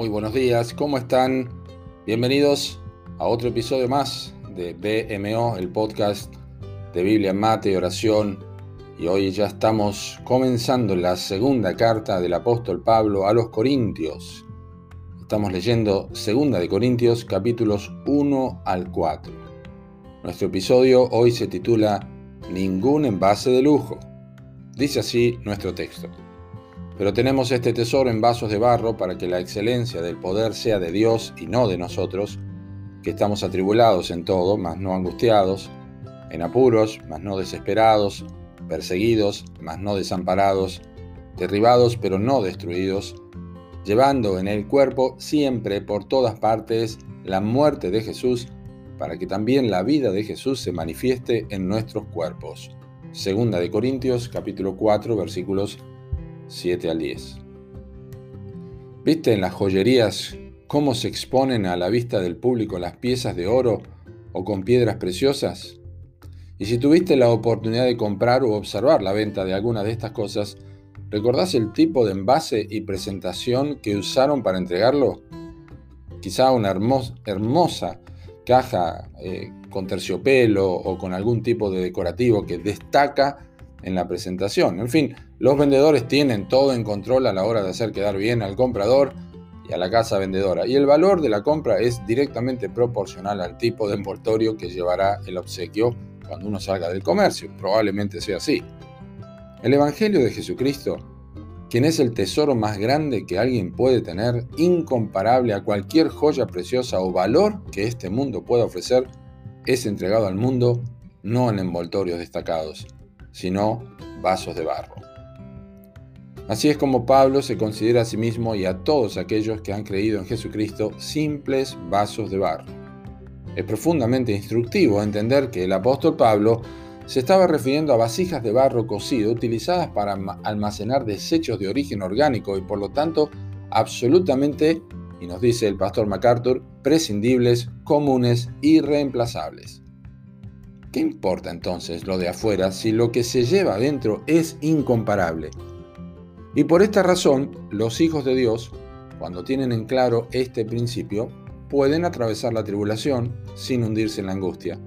Muy buenos días, ¿cómo están? Bienvenidos a otro episodio más de BMO, el podcast de Biblia, Mate y Oración. Y hoy ya estamos comenzando la segunda carta del apóstol Pablo a los Corintios. Estamos leyendo Segunda de Corintios capítulos 1 al 4. Nuestro episodio hoy se titula Ningún envase de lujo. Dice así nuestro texto. Pero tenemos este tesoro en vasos de barro para que la excelencia del poder sea de Dios y no de nosotros, que estamos atribulados en todo, mas no angustiados, en apuros, mas no desesperados, perseguidos, mas no desamparados, derribados, pero no destruidos, llevando en el cuerpo siempre por todas partes la muerte de Jesús, para que también la vida de Jesús se manifieste en nuestros cuerpos. Segunda de Corintios capítulo 4 versículos 7 al 10. ¿Viste en las joyerías cómo se exponen a la vista del público las piezas de oro o con piedras preciosas? Y si tuviste la oportunidad de comprar o observar la venta de alguna de estas cosas, ¿recordás el tipo de envase y presentación que usaron para entregarlo? Quizá una hermosa caja eh, con terciopelo o con algún tipo de decorativo que destaca en la presentación. En fin, los vendedores tienen todo en control a la hora de hacer quedar bien al comprador y a la casa vendedora. Y el valor de la compra es directamente proporcional al tipo de envoltorio que llevará el obsequio cuando uno salga del comercio. Probablemente sea así. El Evangelio de Jesucristo, quien es el tesoro más grande que alguien puede tener, incomparable a cualquier joya preciosa o valor que este mundo pueda ofrecer, es entregado al mundo no en envoltorios destacados, sino vasos de barro. Así es como Pablo se considera a sí mismo y a todos aquellos que han creído en Jesucristo simples vasos de barro. Es profundamente instructivo entender que el apóstol Pablo se estaba refiriendo a vasijas de barro cocido utilizadas para almacenar desechos de origen orgánico y por lo tanto absolutamente, y nos dice el pastor MacArthur, prescindibles, comunes y reemplazables. ¿Qué importa entonces lo de afuera si lo que se lleva adentro es incomparable? Y por esta razón, los hijos de Dios, cuando tienen en claro este principio, pueden atravesar la tribulación sin hundirse en la angustia.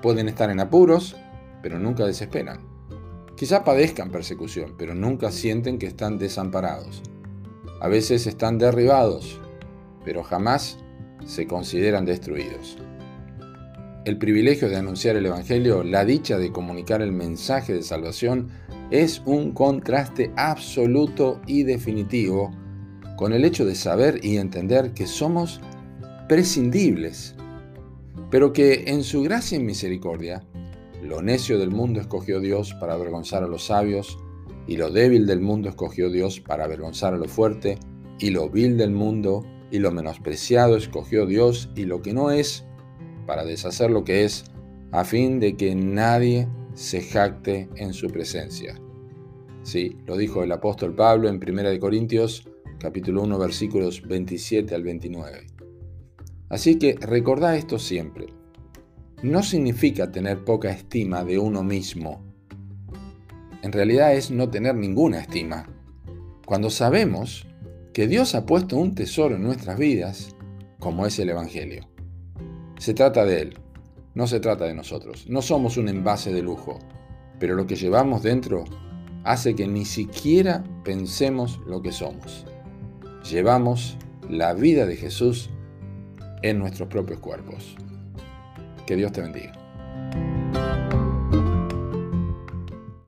Pueden estar en apuros, pero nunca desesperan. Quizá padezcan persecución, pero nunca sienten que están desamparados. A veces están derribados, pero jamás se consideran destruidos el privilegio de anunciar el Evangelio, la dicha de comunicar el mensaje de salvación, es un contraste absoluto y definitivo con el hecho de saber y entender que somos prescindibles, pero que en su gracia y misericordia, lo necio del mundo escogió Dios para avergonzar a los sabios, y lo débil del mundo escogió Dios para avergonzar a lo fuerte, y lo vil del mundo y lo menospreciado escogió Dios, y lo que no es, para deshacer lo que es, a fin de que nadie se jacte en su presencia. Sí, lo dijo el apóstol Pablo en 1 Corintios capítulo 1 versículos 27 al 29. Así que recordá esto siempre. No significa tener poca estima de uno mismo. En realidad es no tener ninguna estima. Cuando sabemos que Dios ha puesto un tesoro en nuestras vidas, como es el Evangelio. Se trata de Él, no se trata de nosotros. No somos un envase de lujo, pero lo que llevamos dentro hace que ni siquiera pensemos lo que somos. Llevamos la vida de Jesús en nuestros propios cuerpos. Que Dios te bendiga.